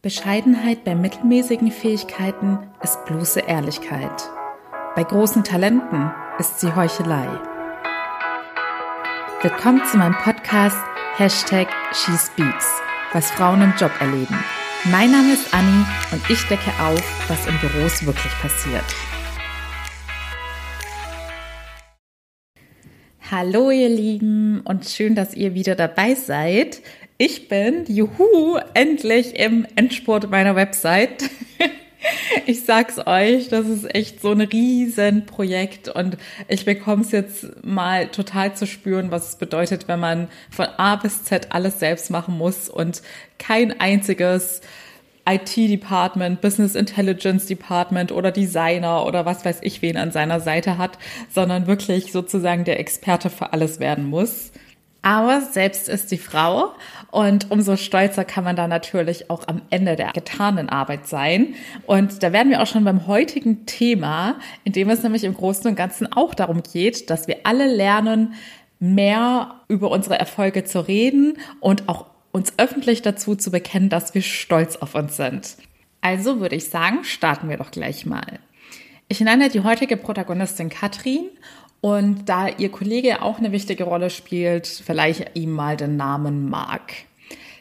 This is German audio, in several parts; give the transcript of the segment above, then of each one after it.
Bescheidenheit bei mittelmäßigen Fähigkeiten ist bloße Ehrlichkeit. Bei großen Talenten ist sie Heuchelei. Willkommen zu meinem Podcast Hashtag SheSpeaks, was Frauen im Job erleben. Mein Name ist Anni und ich decke auf, was in Büros wirklich passiert. Hallo ihr Lieben und schön, dass ihr wieder dabei seid. Ich bin, juhu, endlich im Endspurt meiner Website. Ich sag's euch, das ist echt so ein Riesenprojekt und ich bekomme es jetzt mal total zu spüren, was es bedeutet, wenn man von A bis Z alles selbst machen muss und kein einziges IT-Department, Business Intelligence Department oder Designer oder was weiß ich wen an seiner Seite hat, sondern wirklich sozusagen der Experte für alles werden muss. Aber selbst ist die Frau und umso stolzer kann man da natürlich auch am Ende der getanen Arbeit sein. Und da werden wir auch schon beim heutigen Thema, in dem es nämlich im Großen und Ganzen auch darum geht, dass wir alle lernen, mehr über unsere Erfolge zu reden und auch uns öffentlich dazu zu bekennen, dass wir stolz auf uns sind. Also würde ich sagen, starten wir doch gleich mal. Ich nenne die heutige Protagonistin Katrin und da ihr Kollege auch eine wichtige Rolle spielt, vielleicht ihm mal den Namen Mark.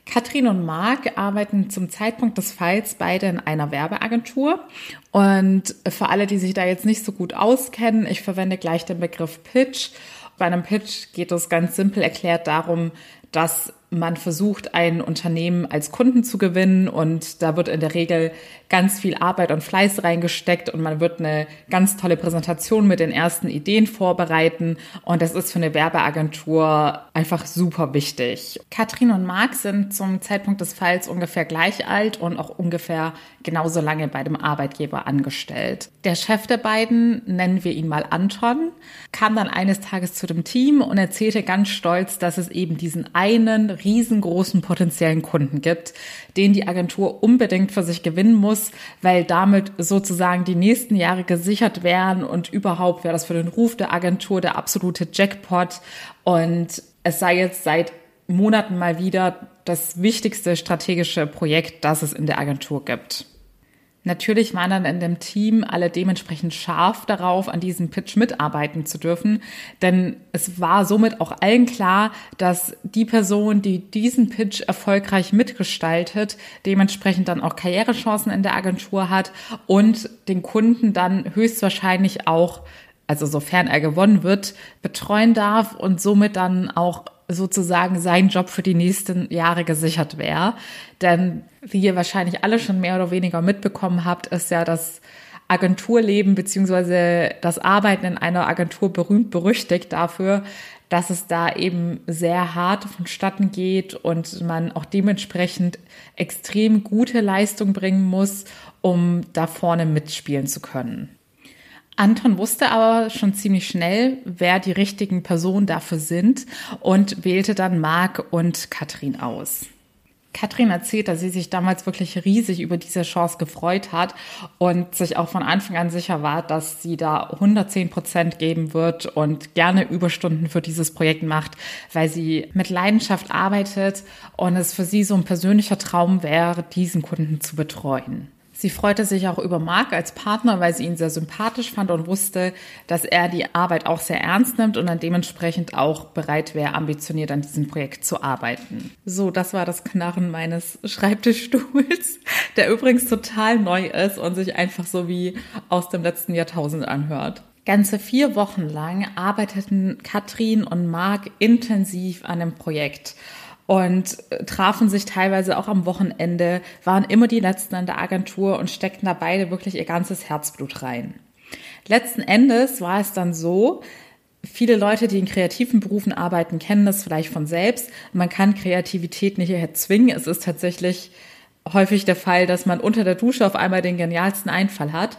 Katrin und Marc arbeiten zum Zeitpunkt des Falls beide in einer Werbeagentur. Und für alle, die sich da jetzt nicht so gut auskennen, ich verwende gleich den Begriff Pitch. Bei einem Pitch geht es ganz simpel erklärt darum, dass man versucht, ein Unternehmen als Kunden zu gewinnen und da wird in der Regel ganz viel Arbeit und Fleiß reingesteckt und man wird eine ganz tolle Präsentation mit den ersten Ideen vorbereiten und das ist für eine Werbeagentur einfach super wichtig. Katrin und Marc sind zum Zeitpunkt des Falls ungefähr gleich alt und auch ungefähr genauso lange bei dem Arbeitgeber angestellt. Der Chef der beiden, nennen wir ihn mal Anton, kam dann eines Tages zu dem Team und erzählte ganz stolz, dass es eben diesen einen riesengroßen potenziellen Kunden gibt, den die Agentur unbedingt für sich gewinnen muss, weil damit sozusagen die nächsten Jahre gesichert werden und überhaupt wäre das für den Ruf der Agentur der absolute Jackpot und es sei jetzt seit Monaten mal wieder das wichtigste strategische Projekt, das es in der Agentur gibt. Natürlich waren dann in dem Team alle dementsprechend scharf darauf, an diesem Pitch mitarbeiten zu dürfen, denn es war somit auch allen klar, dass die Person, die diesen Pitch erfolgreich mitgestaltet, dementsprechend dann auch Karrierechancen in der Agentur hat und den Kunden dann höchstwahrscheinlich auch, also sofern er gewonnen wird, betreuen darf und somit dann auch sozusagen sein Job für die nächsten Jahre gesichert wäre. Denn wie ihr wahrscheinlich alle schon mehr oder weniger mitbekommen habt, ist ja das Agenturleben beziehungsweise das Arbeiten in einer Agentur berühmt berüchtigt dafür, dass es da eben sehr hart vonstatten geht und man auch dementsprechend extrem gute Leistung bringen muss, um da vorne mitspielen zu können. Anton wusste aber schon ziemlich schnell, wer die richtigen Personen dafür sind und wählte dann Marc und Katrin aus. Katrin erzählt, dass sie sich damals wirklich riesig über diese Chance gefreut hat und sich auch von Anfang an sicher war, dass sie da 110 Prozent geben wird und gerne Überstunden für dieses Projekt macht, weil sie mit Leidenschaft arbeitet und es für sie so ein persönlicher Traum wäre, diesen Kunden zu betreuen. Sie freute sich auch über Marc als Partner, weil sie ihn sehr sympathisch fand und wusste, dass er die Arbeit auch sehr ernst nimmt und dann dementsprechend auch bereit wäre, ambitioniert an diesem Projekt zu arbeiten. So, das war das Knarren meines Schreibtischstuhls, der übrigens total neu ist und sich einfach so wie aus dem letzten Jahrtausend anhört. Ganze vier Wochen lang arbeiteten Katrin und Marc intensiv an dem Projekt und äh, trafen sich teilweise auch am Wochenende, waren immer die Letzten an der Agentur und steckten da beide wirklich ihr ganzes Herzblut rein. Letzten Endes war es dann so, viele Leute, die in kreativen Berufen arbeiten, kennen das vielleicht von selbst. Man kann Kreativität nicht erzwingen. Es ist tatsächlich häufig der Fall, dass man unter der Dusche auf einmal den genialsten Einfall hat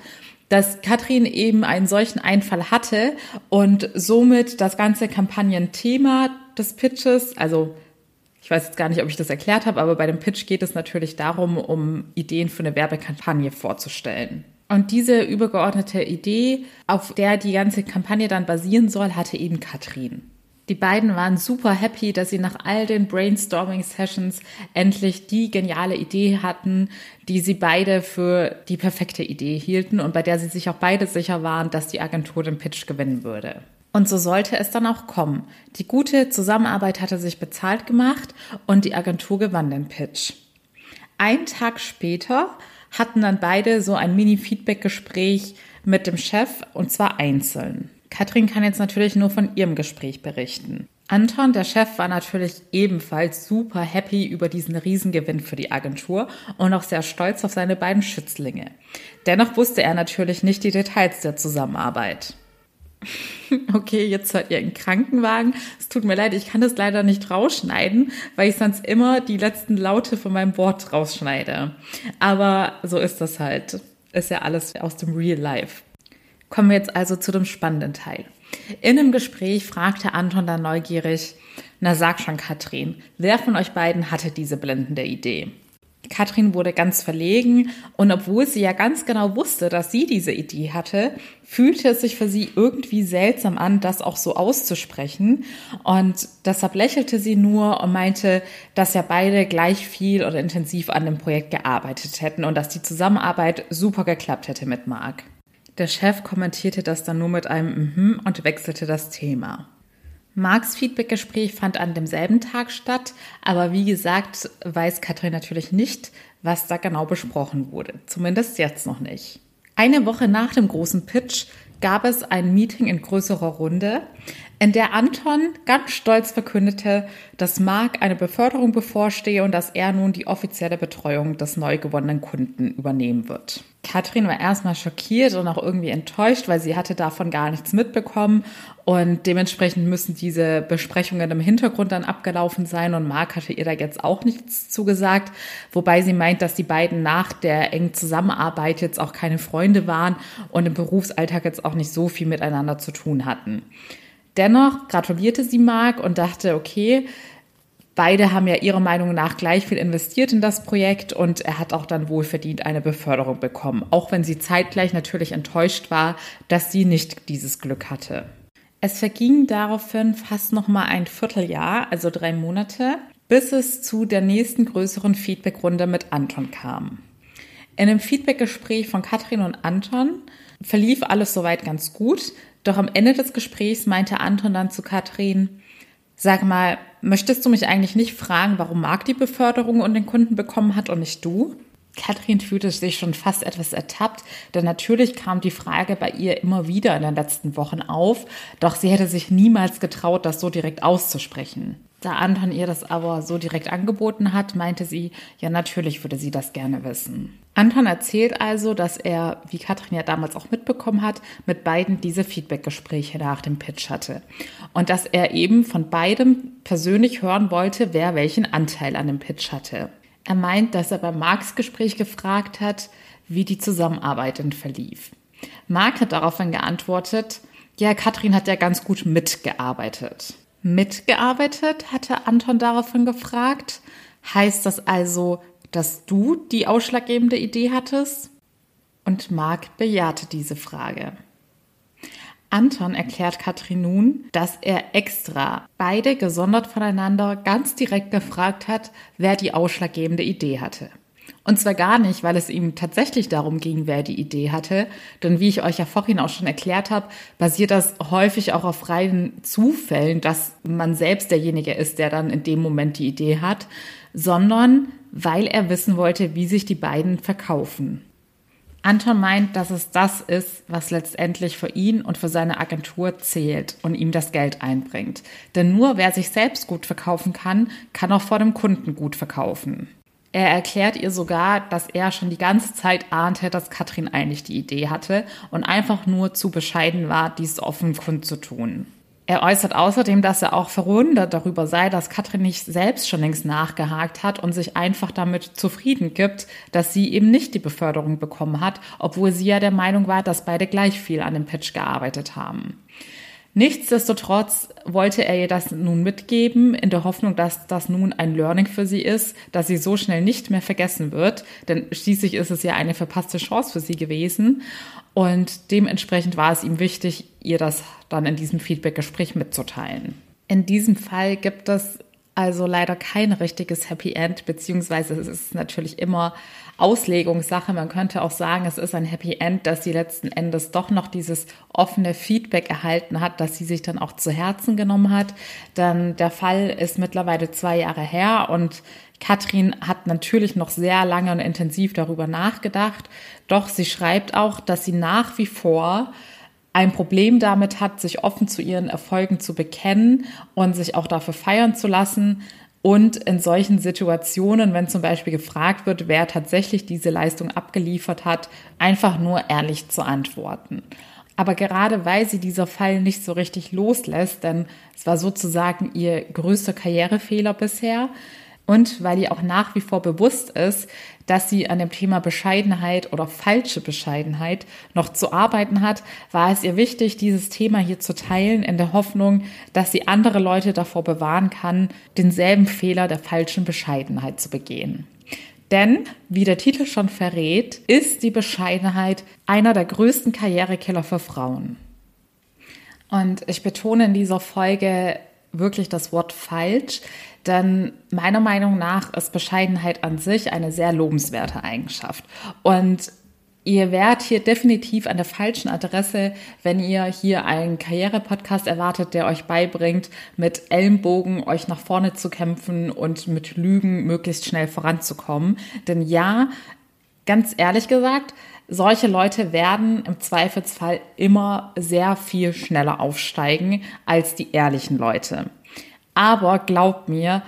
dass Katrin eben einen solchen Einfall hatte und somit das ganze Kampagnenthema des Pitches, also ich weiß jetzt gar nicht, ob ich das erklärt habe, aber bei dem Pitch geht es natürlich darum, um Ideen für eine Werbekampagne vorzustellen. Und diese übergeordnete Idee, auf der die ganze Kampagne dann basieren soll, hatte eben Katrin. Die beiden waren super happy, dass sie nach all den Brainstorming-Sessions endlich die geniale Idee hatten, die sie beide für die perfekte Idee hielten und bei der sie sich auch beide sicher waren, dass die Agentur den Pitch gewinnen würde. Und so sollte es dann auch kommen. Die gute Zusammenarbeit hatte sich bezahlt gemacht und die Agentur gewann den Pitch. Ein Tag später hatten dann beide so ein Mini-Feedback-Gespräch mit dem Chef und zwar einzeln. Katrin kann jetzt natürlich nur von ihrem Gespräch berichten. Anton, der Chef, war natürlich ebenfalls super happy über diesen Riesengewinn für die Agentur und auch sehr stolz auf seine beiden Schützlinge. Dennoch wusste er natürlich nicht die Details der Zusammenarbeit. Okay, jetzt hört ihr einen Krankenwagen. Es tut mir leid, ich kann das leider nicht rausschneiden, weil ich sonst immer die letzten Laute von meinem Wort rausschneide. Aber so ist das halt. Ist ja alles aus dem Real Life. Kommen wir jetzt also zu dem spannenden Teil. In einem Gespräch fragte Anton dann neugierig, na sag schon Katrin, wer von euch beiden hatte diese blendende Idee? Katrin wurde ganz verlegen und obwohl sie ja ganz genau wusste, dass sie diese Idee hatte, fühlte es sich für sie irgendwie seltsam an, das auch so auszusprechen. Und deshalb lächelte sie nur und meinte, dass ja beide gleich viel oder intensiv an dem Projekt gearbeitet hätten und dass die Zusammenarbeit super geklappt hätte mit Marc. Der Chef kommentierte das dann nur mit einem Mhm und wechselte das Thema. Marks Feedbackgespräch fand an demselben Tag statt, aber wie gesagt, weiß Katrin natürlich nicht, was da genau besprochen wurde. Zumindest jetzt noch nicht. Eine Woche nach dem großen Pitch gab es ein Meeting in größerer Runde, in der Anton ganz stolz verkündete, dass Marc eine Beförderung bevorstehe und dass er nun die offizielle Betreuung des neu gewonnenen Kunden übernehmen wird. Katrin war erstmal schockiert und auch irgendwie enttäuscht, weil sie hatte davon gar nichts mitbekommen. Und dementsprechend müssen diese Besprechungen im Hintergrund dann abgelaufen sein. Und Marc hatte ihr da jetzt auch nichts zugesagt, wobei sie meint, dass die beiden nach der engen Zusammenarbeit jetzt auch keine Freunde waren und im Berufsalltag jetzt auch nicht so viel miteinander zu tun hatten. Dennoch gratulierte sie Marc und dachte, okay, beide haben ja ihrer Meinung nach gleich viel investiert in das Projekt und er hat auch dann wohlverdient eine Beförderung bekommen, auch wenn sie zeitgleich natürlich enttäuscht war, dass sie nicht dieses Glück hatte. Es verging daraufhin fast noch mal ein Vierteljahr, also drei Monate, bis es zu der nächsten größeren Feedbackrunde mit Anton kam. In einem Feedbackgespräch von Katrin und Anton verlief alles soweit ganz gut, doch am Ende des Gesprächs meinte Anton dann zu Katrin, sag mal, möchtest du mich eigentlich nicht fragen, warum Marc die Beförderung und den Kunden bekommen hat und nicht du? Katrin fühlte sich schon fast etwas ertappt, denn natürlich kam die Frage bei ihr immer wieder in den letzten Wochen auf, doch sie hätte sich niemals getraut, das so direkt auszusprechen. Da Anton ihr das aber so direkt angeboten hat, meinte sie, ja natürlich würde sie das gerne wissen. Anton erzählt also, dass er, wie Katrin ja damals auch mitbekommen hat, mit beiden diese Feedbackgespräche nach dem Pitch hatte. Und dass er eben von beidem persönlich hören wollte, wer welchen Anteil an dem Pitch hatte. Er meint, dass er bei Marks Gespräch gefragt hat, wie die Zusammenarbeit denn verlief. Mark hat daraufhin geantwortet, ja, Katrin hat ja ganz gut mitgearbeitet. Mitgearbeitet, hatte Anton daraufhin gefragt. Heißt das also, dass du die ausschlaggebende Idee hattest? Und Marc bejahte diese Frage. Anton erklärt Katrin nun, dass er extra beide gesondert voneinander ganz direkt gefragt hat, wer die ausschlaggebende Idee hatte. Und zwar gar nicht, weil es ihm tatsächlich darum ging, wer die Idee hatte. Denn wie ich euch ja vorhin auch schon erklärt habe, basiert das häufig auch auf reinen Zufällen, dass man selbst derjenige ist, der dann in dem Moment die Idee hat, sondern weil er wissen wollte, wie sich die beiden verkaufen. Anton meint, dass es das ist, was letztendlich für ihn und für seine Agentur zählt und ihm das Geld einbringt. Denn nur wer sich selbst gut verkaufen kann, kann auch vor dem Kunden gut verkaufen. Er erklärt ihr sogar, dass er schon die ganze Zeit ahnte, dass Katrin eigentlich die Idee hatte und einfach nur zu bescheiden war, dies offen kundzutun. Er äußert außerdem, dass er auch verwundert darüber sei, dass Katrin nicht selbst schon längst nachgehakt hat und sich einfach damit zufrieden gibt, dass sie eben nicht die Beförderung bekommen hat, obwohl sie ja der Meinung war, dass beide gleich viel an dem Pitch gearbeitet haben. Nichtsdestotrotz wollte er ihr das nun mitgeben, in der Hoffnung, dass das nun ein Learning für sie ist, dass sie so schnell nicht mehr vergessen wird, denn schließlich ist es ja eine verpasste Chance für sie gewesen. Und dementsprechend war es ihm wichtig, ihr das dann in diesem Feedback-Gespräch mitzuteilen. In diesem Fall gibt es also leider kein richtiges Happy End, beziehungsweise es ist natürlich immer Auslegungssache. Man könnte auch sagen, es ist ein Happy End, dass sie letzten Endes doch noch dieses offene Feedback erhalten hat, dass sie sich dann auch zu Herzen genommen hat. Dann der Fall ist mittlerweile zwei Jahre her und Katrin hat natürlich noch sehr lange und intensiv darüber nachgedacht. Doch sie schreibt auch, dass sie nach wie vor ein Problem damit hat, sich offen zu ihren Erfolgen zu bekennen und sich auch dafür feiern zu lassen, und in solchen Situationen, wenn zum Beispiel gefragt wird, wer tatsächlich diese Leistung abgeliefert hat, einfach nur ehrlich zu antworten. Aber gerade weil sie dieser Fall nicht so richtig loslässt, denn es war sozusagen ihr größter Karrierefehler bisher, und weil ihr auch nach wie vor bewusst ist, dass sie an dem Thema Bescheidenheit oder falsche Bescheidenheit noch zu arbeiten hat, war es ihr wichtig, dieses Thema hier zu teilen, in der Hoffnung, dass sie andere Leute davor bewahren kann, denselben Fehler der falschen Bescheidenheit zu begehen. Denn, wie der Titel schon verrät, ist die Bescheidenheit einer der größten Karrierekiller für Frauen. Und ich betone in dieser Folge wirklich das Wort falsch, denn meiner Meinung nach ist Bescheidenheit an sich eine sehr lobenswerte Eigenschaft. Und ihr wärt hier definitiv an der falschen Adresse, wenn ihr hier einen Karriere-Podcast erwartet, der euch beibringt, mit Ellenbogen euch nach vorne zu kämpfen und mit Lügen möglichst schnell voranzukommen. Denn ja, ganz ehrlich gesagt, solche Leute werden im Zweifelsfall immer sehr viel schneller aufsteigen als die ehrlichen Leute. Aber glaubt mir,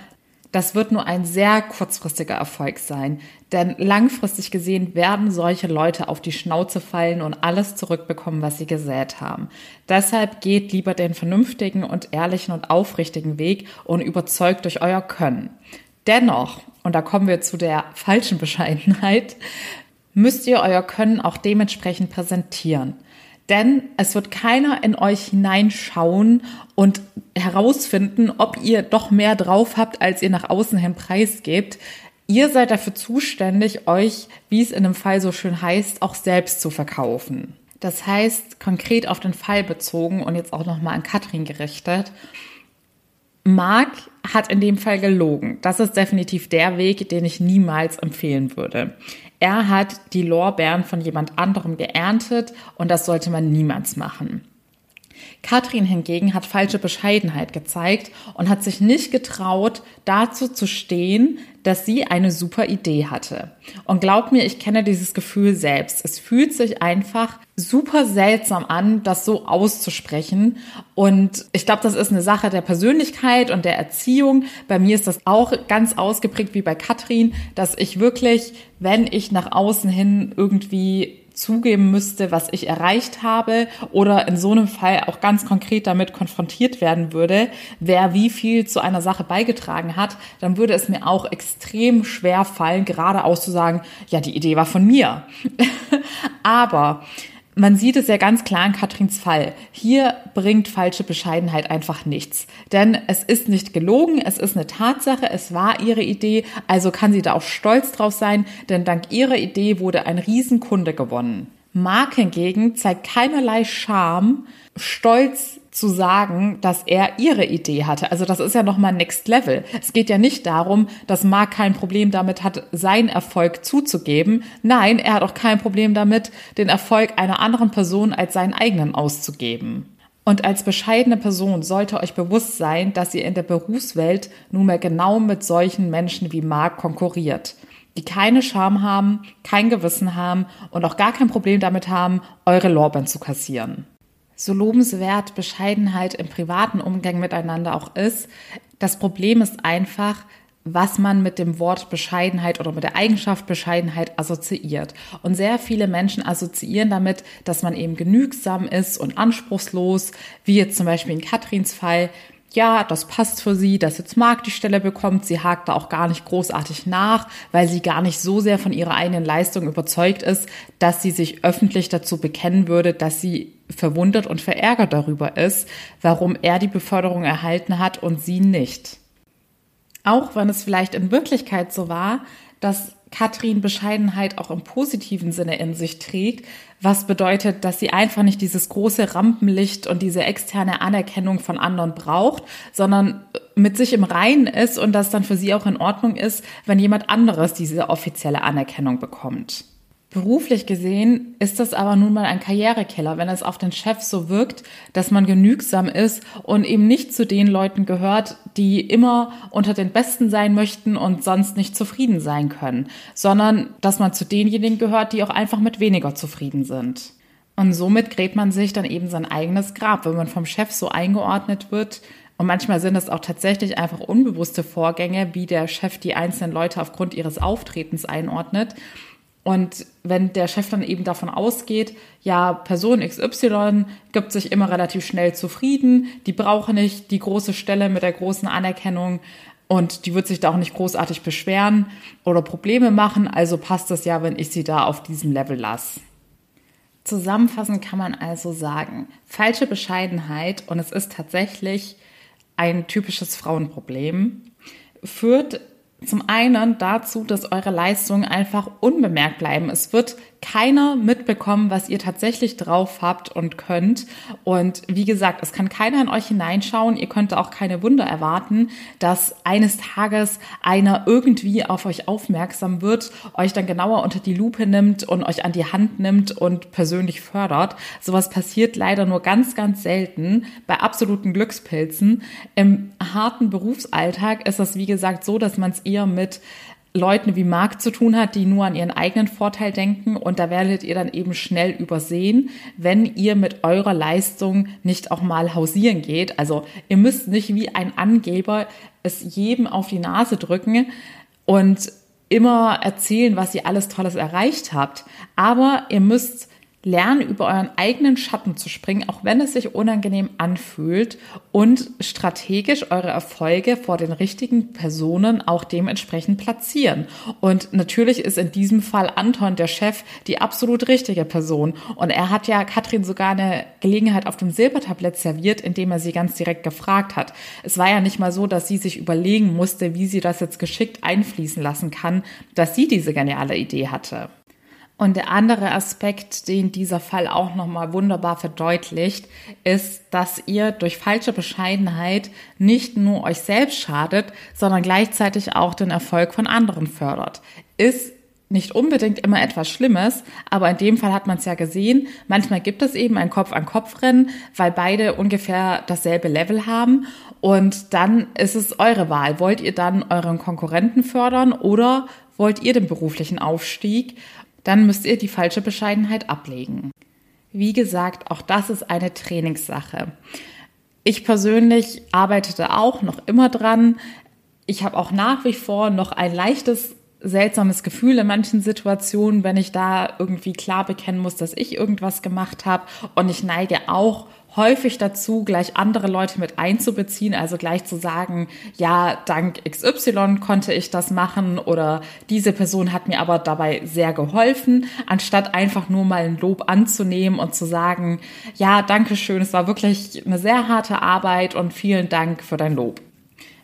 das wird nur ein sehr kurzfristiger Erfolg sein. Denn langfristig gesehen werden solche Leute auf die Schnauze fallen und alles zurückbekommen, was sie gesät haben. Deshalb geht lieber den vernünftigen und ehrlichen und aufrichtigen Weg und überzeugt durch euer Können. Dennoch, und da kommen wir zu der falschen Bescheidenheit, müsst ihr euer Können auch dementsprechend präsentieren. Denn es wird keiner in euch hineinschauen und herausfinden, ob ihr doch mehr drauf habt, als ihr nach außen hin preisgebt. Ihr seid dafür zuständig, euch, wie es in dem Fall so schön heißt, auch selbst zu verkaufen. Das heißt, konkret auf den Fall bezogen und jetzt auch nochmal an Katrin gerichtet. Marc hat in dem Fall gelogen. Das ist definitiv der Weg, den ich niemals empfehlen würde. Er hat die Lorbeeren von jemand anderem geerntet und das sollte man niemals machen. Katrin hingegen hat falsche Bescheidenheit gezeigt und hat sich nicht getraut, dazu zu stehen, dass sie eine super Idee hatte. Und glaub mir, ich kenne dieses Gefühl selbst. Es fühlt sich einfach super seltsam an, das so auszusprechen. Und ich glaube, das ist eine Sache der Persönlichkeit und der Erziehung. Bei mir ist das auch ganz ausgeprägt wie bei Katrin, dass ich wirklich, wenn ich nach außen hin irgendwie zugeben müsste, was ich erreicht habe oder in so einem Fall auch ganz konkret damit konfrontiert werden würde, wer wie viel zu einer Sache beigetragen hat, dann würde es mir auch extrem schwer fallen, gerade auszusagen, ja, die Idee war von mir. Aber man sieht es ja ganz klar in Katrins Fall. Hier bringt falsche Bescheidenheit einfach nichts. Denn es ist nicht gelogen, es ist eine Tatsache, es war ihre Idee, also kann sie da auch stolz drauf sein, denn dank ihrer Idee wurde ein Riesenkunde gewonnen. Mark hingegen zeigt keinerlei Scham, Stolz zu sagen, dass er ihre Idee hatte. Also das ist ja nochmal Next Level. Es geht ja nicht darum, dass Mark kein Problem damit hat, seinen Erfolg zuzugeben. Nein, er hat auch kein Problem damit, den Erfolg einer anderen Person als seinen eigenen auszugeben. Und als bescheidene Person sollte euch bewusst sein, dass ihr in der Berufswelt nunmehr genau mit solchen Menschen wie Mark konkurriert, die keine Scham haben, kein Gewissen haben und auch gar kein Problem damit haben, eure Lorbeeren zu kassieren so lobenswert Bescheidenheit im privaten Umgang miteinander auch ist. Das Problem ist einfach, was man mit dem Wort Bescheidenheit oder mit der Eigenschaft Bescheidenheit assoziiert. Und sehr viele Menschen assoziieren damit, dass man eben genügsam ist und anspruchslos, wie jetzt zum Beispiel in Katrins Fall, ja, das passt für sie, dass jetzt Marc die Stelle bekommt. Sie hakt da auch gar nicht großartig nach, weil sie gar nicht so sehr von ihrer eigenen Leistung überzeugt ist, dass sie sich öffentlich dazu bekennen würde, dass sie verwundert und verärgert darüber ist, warum er die Beförderung erhalten hat und sie nicht. Auch wenn es vielleicht in Wirklichkeit so war, dass Katrin Bescheidenheit auch im positiven Sinne in sich trägt, was bedeutet, dass sie einfach nicht dieses große Rampenlicht und diese externe Anerkennung von anderen braucht, sondern mit sich im Reinen ist und das dann für sie auch in Ordnung ist, wenn jemand anderes diese offizielle Anerkennung bekommt. Beruflich gesehen ist das aber nun mal ein Karrierekiller, wenn es auf den Chef so wirkt, dass man genügsam ist und eben nicht zu den Leuten gehört, die immer unter den Besten sein möchten und sonst nicht zufrieden sein können, sondern dass man zu denjenigen gehört, die auch einfach mit weniger zufrieden sind. Und somit gräbt man sich dann eben sein eigenes Grab, wenn man vom Chef so eingeordnet wird. Und manchmal sind es auch tatsächlich einfach unbewusste Vorgänge, wie der Chef die einzelnen Leute aufgrund ihres Auftretens einordnet und wenn der Chef dann eben davon ausgeht, ja, Person XY gibt sich immer relativ schnell zufrieden, die brauche nicht die große Stelle mit der großen Anerkennung und die wird sich da auch nicht großartig beschweren oder Probleme machen, also passt das ja, wenn ich sie da auf diesem Level lasse. Zusammenfassend kann man also sagen, falsche Bescheidenheit, und es ist tatsächlich ein typisches Frauenproblem, führt zum einen dazu, dass eure Leistungen einfach unbemerkt bleiben. Es wird keiner mitbekommen, was ihr tatsächlich drauf habt und könnt. Und wie gesagt, es kann keiner in euch hineinschauen. Ihr könnt auch keine Wunder erwarten, dass eines Tages einer irgendwie auf euch aufmerksam wird, euch dann genauer unter die Lupe nimmt und euch an die Hand nimmt und persönlich fördert. Sowas passiert leider nur ganz, ganz selten bei absoluten Glückspilzen. Im harten Berufsalltag ist das, wie gesagt, so, dass man es eher mit Leuten wie Marc zu tun hat, die nur an ihren eigenen Vorteil denken und da werdet ihr dann eben schnell übersehen, wenn ihr mit eurer Leistung nicht auch mal hausieren geht. Also ihr müsst nicht wie ein Angeber es jedem auf die Nase drücken und immer erzählen, was ihr alles Tolles erreicht habt, aber ihr müsst Lernen über euren eigenen Schatten zu springen, auch wenn es sich unangenehm anfühlt und strategisch eure Erfolge vor den richtigen Personen auch dementsprechend platzieren. Und natürlich ist in diesem Fall Anton, der Chef, die absolut richtige Person. Und er hat ja Katrin sogar eine Gelegenheit auf dem Silbertablett serviert, indem er sie ganz direkt gefragt hat. Es war ja nicht mal so, dass sie sich überlegen musste, wie sie das jetzt geschickt einfließen lassen kann, dass sie diese geniale Idee hatte. Und der andere Aspekt, den dieser Fall auch nochmal wunderbar verdeutlicht, ist, dass ihr durch falsche Bescheidenheit nicht nur euch selbst schadet, sondern gleichzeitig auch den Erfolg von anderen fördert. Ist nicht unbedingt immer etwas Schlimmes, aber in dem Fall hat man es ja gesehen. Manchmal gibt es eben ein Kopf-an-Kopf-Rennen, weil beide ungefähr dasselbe Level haben. Und dann ist es eure Wahl. Wollt ihr dann euren Konkurrenten fördern oder wollt ihr den beruflichen Aufstieg? Dann müsst ihr die falsche Bescheidenheit ablegen. Wie gesagt, auch das ist eine Trainingssache. Ich persönlich arbeitete auch noch immer dran. Ich habe auch nach wie vor noch ein leichtes seltsames Gefühl in manchen Situationen, wenn ich da irgendwie klar bekennen muss, dass ich irgendwas gemacht habe. Und ich neige auch häufig dazu, gleich andere Leute mit einzubeziehen, also gleich zu sagen, ja, dank XY konnte ich das machen oder diese Person hat mir aber dabei sehr geholfen, anstatt einfach nur mal ein Lob anzunehmen und zu sagen, ja, danke schön, es war wirklich eine sehr harte Arbeit und vielen Dank für dein Lob.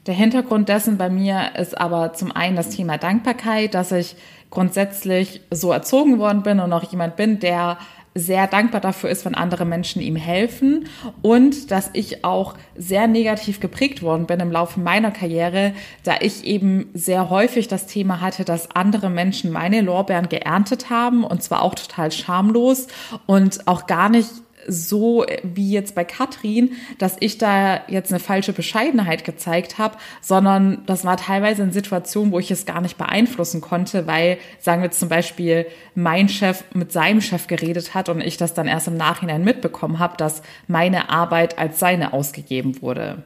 Der Hintergrund dessen bei mir ist aber zum einen das Thema Dankbarkeit, dass ich grundsätzlich so erzogen worden bin und auch jemand bin, der sehr dankbar dafür ist, wenn andere Menschen ihm helfen und dass ich auch sehr negativ geprägt worden bin im Laufe meiner Karriere, da ich eben sehr häufig das Thema hatte, dass andere Menschen meine Lorbeeren geerntet haben und zwar auch total schamlos und auch gar nicht so wie jetzt bei Katrin, dass ich da jetzt eine falsche Bescheidenheit gezeigt habe, sondern das war teilweise in Situationen, wo ich es gar nicht beeinflussen konnte, weil, sagen wir zum Beispiel, mein Chef mit seinem Chef geredet hat und ich das dann erst im Nachhinein mitbekommen habe, dass meine Arbeit als seine ausgegeben wurde.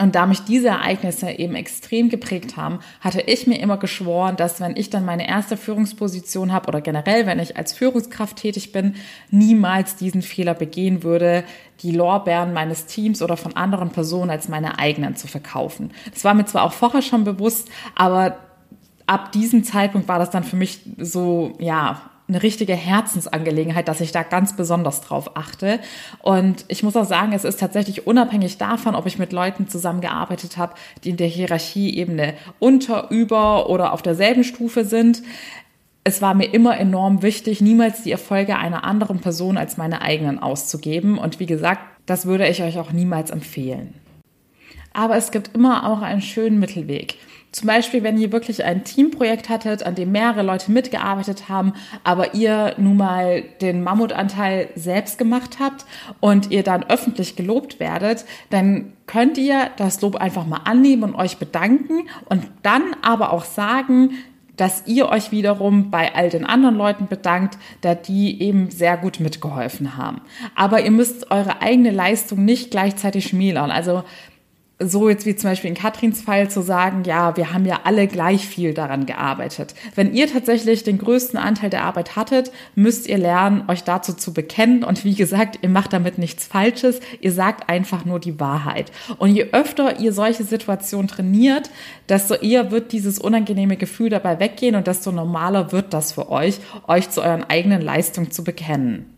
Und da mich diese Ereignisse eben extrem geprägt haben, hatte ich mir immer geschworen, dass wenn ich dann meine erste Führungsposition habe oder generell, wenn ich als Führungskraft tätig bin, niemals diesen Fehler begehen würde, die Lorbeeren meines Teams oder von anderen Personen als meine eigenen zu verkaufen. Das war mir zwar auch vorher schon bewusst, aber ab diesem Zeitpunkt war das dann für mich so, ja, eine richtige Herzensangelegenheit, dass ich da ganz besonders drauf achte. Und ich muss auch sagen, es ist tatsächlich unabhängig davon, ob ich mit Leuten zusammengearbeitet habe, die in der Hierarchieebene unter, über oder auf derselben Stufe sind. Es war mir immer enorm wichtig, niemals die Erfolge einer anderen Person als meine eigenen auszugeben. Und wie gesagt, das würde ich euch auch niemals empfehlen. Aber es gibt immer auch einen schönen Mittelweg. Zum Beispiel, wenn ihr wirklich ein Teamprojekt hattet, an dem mehrere Leute mitgearbeitet haben, aber ihr nun mal den Mammutanteil selbst gemacht habt und ihr dann öffentlich gelobt werdet, dann könnt ihr das Lob einfach mal annehmen und euch bedanken und dann aber auch sagen, dass ihr euch wiederum bei all den anderen Leuten bedankt, da die eben sehr gut mitgeholfen haben. Aber ihr müsst eure eigene Leistung nicht gleichzeitig schmälern. Also so jetzt wie zum Beispiel in Katrins Fall zu sagen, ja, wir haben ja alle gleich viel daran gearbeitet. Wenn ihr tatsächlich den größten Anteil der Arbeit hattet, müsst ihr lernen, euch dazu zu bekennen. Und wie gesagt, ihr macht damit nichts Falsches. Ihr sagt einfach nur die Wahrheit. Und je öfter ihr solche Situationen trainiert, desto eher wird dieses unangenehme Gefühl dabei weggehen und desto normaler wird das für euch, euch zu euren eigenen Leistungen zu bekennen.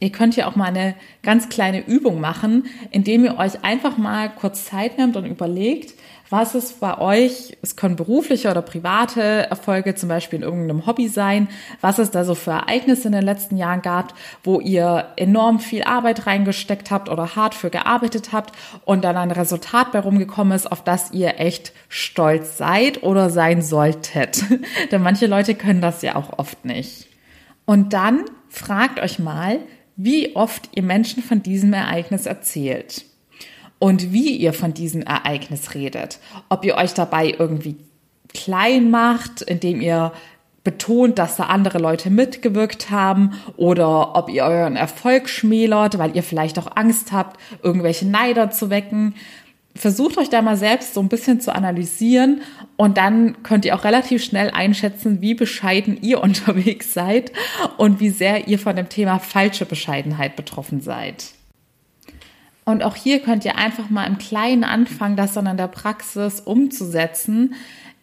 Ihr könnt ja auch mal eine ganz kleine Übung machen, indem ihr euch einfach mal kurz Zeit nehmt und überlegt, was es bei euch, es können berufliche oder private Erfolge zum Beispiel in irgendeinem Hobby sein, was es da so für Ereignisse in den letzten Jahren gab, wo ihr enorm viel Arbeit reingesteckt habt oder hart für gearbeitet habt und dann ein Resultat bei rumgekommen ist, auf das ihr echt stolz seid oder sein solltet. Denn manche Leute können das ja auch oft nicht. Und dann fragt euch mal, wie oft ihr Menschen von diesem Ereignis erzählt und wie ihr von diesem Ereignis redet. Ob ihr euch dabei irgendwie klein macht, indem ihr betont, dass da andere Leute mitgewirkt haben oder ob ihr euren Erfolg schmälert, weil ihr vielleicht auch Angst habt, irgendwelche Neider zu wecken versucht euch da mal selbst so ein bisschen zu analysieren und dann könnt ihr auch relativ schnell einschätzen, wie bescheiden ihr unterwegs seid und wie sehr ihr von dem Thema falsche Bescheidenheit betroffen seid. Und auch hier könnt ihr einfach mal im Kleinen anfangen, das dann in der Praxis umzusetzen,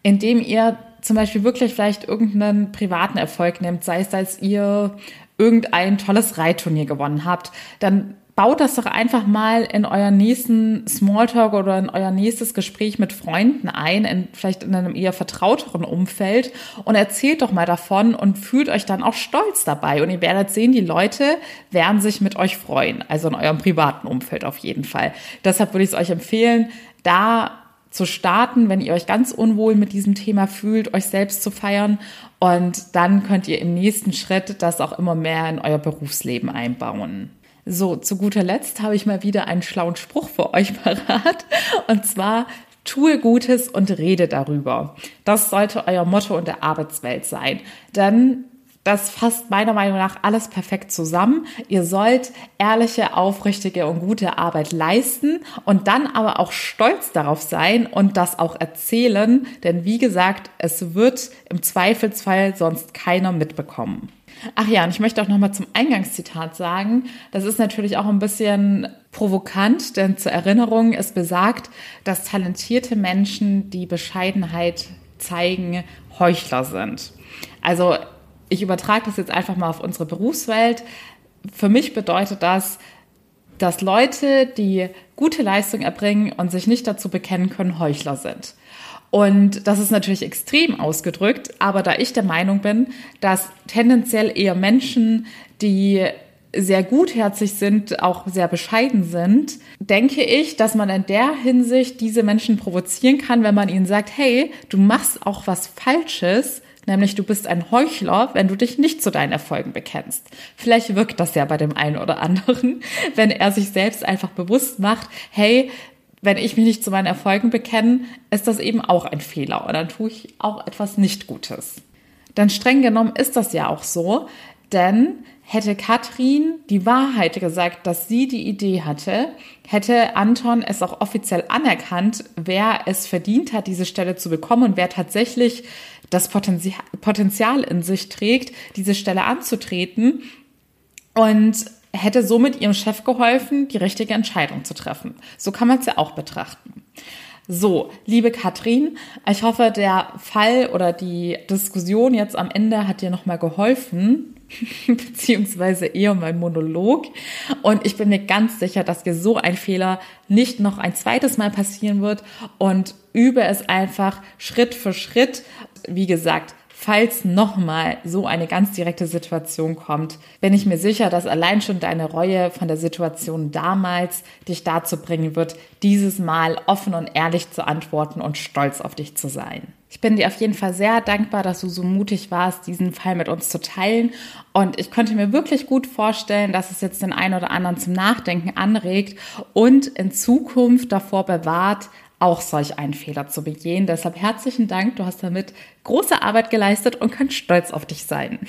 indem ihr zum Beispiel wirklich vielleicht irgendeinen privaten Erfolg nehmt, sei es, dass ihr irgendein tolles Reitturnier gewonnen habt, dann baut das doch einfach mal in euren nächsten Smalltalk oder in euer nächstes Gespräch mit Freunden ein, in, vielleicht in einem eher vertrauteren Umfeld und erzählt doch mal davon und fühlt euch dann auch stolz dabei. Und ihr werdet sehen, die Leute werden sich mit euch freuen, also in eurem privaten Umfeld auf jeden Fall. Deshalb würde ich es euch empfehlen, da zu starten, wenn ihr euch ganz unwohl mit diesem Thema fühlt, euch selbst zu feiern. Und dann könnt ihr im nächsten Schritt das auch immer mehr in euer Berufsleben einbauen. So, zu guter Letzt habe ich mal wieder einen schlauen Spruch für euch parat. Und zwar, tue Gutes und rede darüber. Das sollte euer Motto in der Arbeitswelt sein. Denn das fasst meiner Meinung nach alles perfekt zusammen. Ihr sollt ehrliche, aufrichtige und gute Arbeit leisten und dann aber auch stolz darauf sein und das auch erzählen, denn wie gesagt, es wird im Zweifelsfall sonst keiner mitbekommen. Ach ja, und ich möchte auch nochmal zum Eingangszitat sagen, das ist natürlich auch ein bisschen provokant, denn zur Erinnerung, es besagt, dass talentierte Menschen, die Bescheidenheit zeigen, Heuchler sind. Also ich übertrage das jetzt einfach mal auf unsere Berufswelt. Für mich bedeutet das, dass Leute, die gute Leistung erbringen und sich nicht dazu bekennen können, Heuchler sind. Und das ist natürlich extrem ausgedrückt, aber da ich der Meinung bin, dass tendenziell eher Menschen, die sehr gutherzig sind, auch sehr bescheiden sind, denke ich, dass man in der Hinsicht diese Menschen provozieren kann, wenn man ihnen sagt, hey, du machst auch was Falsches, nämlich du bist ein Heuchler, wenn du dich nicht zu deinen Erfolgen bekennst. Vielleicht wirkt das ja bei dem einen oder anderen, wenn er sich selbst einfach bewusst macht, hey, wenn ich mich nicht zu meinen Erfolgen bekenne, ist das eben auch ein Fehler und dann tue ich auch etwas nicht Gutes. Denn streng genommen ist das ja auch so, denn hätte Katrin die Wahrheit gesagt, dass sie die Idee hatte, hätte Anton es auch offiziell anerkannt, wer es verdient hat, diese Stelle zu bekommen und wer tatsächlich das Potenzial in sich trägt, diese Stelle anzutreten. Und hätte somit ihrem Chef geholfen, die richtige Entscheidung zu treffen. So kann man es ja auch betrachten. So, liebe Katrin, ich hoffe, der Fall oder die Diskussion jetzt am Ende hat dir nochmal geholfen, beziehungsweise eher mein Monolog. Und ich bin mir ganz sicher, dass dir so ein Fehler nicht noch ein zweites Mal passieren wird und übe es einfach Schritt für Schritt. Wie gesagt, falls nochmal so eine ganz direkte Situation kommt, bin ich mir sicher, dass allein schon deine Reue von der Situation damals dich dazu bringen wird, dieses Mal offen und ehrlich zu antworten und stolz auf dich zu sein. Ich bin dir auf jeden Fall sehr dankbar, dass du so mutig warst, diesen Fall mit uns zu teilen. Und ich konnte mir wirklich gut vorstellen, dass es jetzt den einen oder anderen zum Nachdenken anregt und in Zukunft davor bewahrt, auch solch einen Fehler zu begehen. Deshalb herzlichen Dank, du hast damit große Arbeit geleistet und kannst stolz auf dich sein.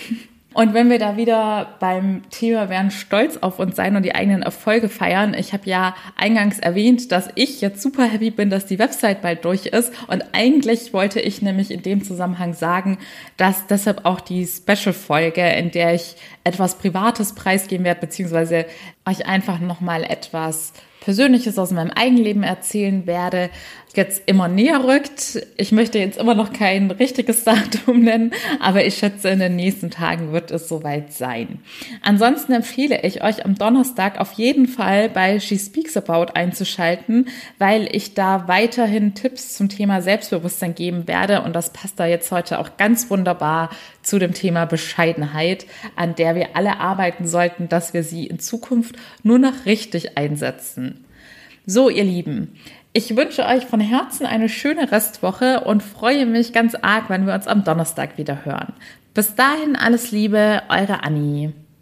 Und wenn wir da wieder beim Thema werden, stolz auf uns sein und die eigenen Erfolge feiern. Ich habe ja eingangs erwähnt, dass ich jetzt super happy bin, dass die Website bald durch ist. Und eigentlich wollte ich nämlich in dem Zusammenhang sagen, dass deshalb auch die Special-Folge, in der ich etwas Privates preisgeben werde, beziehungsweise euch einfach nochmal etwas Persönliches aus meinem Eigenleben erzählen werde, jetzt immer näher rückt. Ich möchte jetzt immer noch kein richtiges Datum nennen, aber ich schätze, in den nächsten Tagen wird es soweit sein. Ansonsten empfehle ich euch am Donnerstag auf jeden Fall bei She Speaks About einzuschalten, weil ich da weiterhin Tipps zum Thema Selbstbewusstsein geben werde und das passt da jetzt heute auch ganz wunderbar zu dem Thema Bescheidenheit, an der wir alle arbeiten sollten, dass wir sie in Zukunft nur noch richtig einsetzen. So, ihr Lieben, ich wünsche euch von Herzen eine schöne Restwoche und freue mich ganz arg, wenn wir uns am Donnerstag wieder hören. Bis dahin alles Liebe, eure Annie.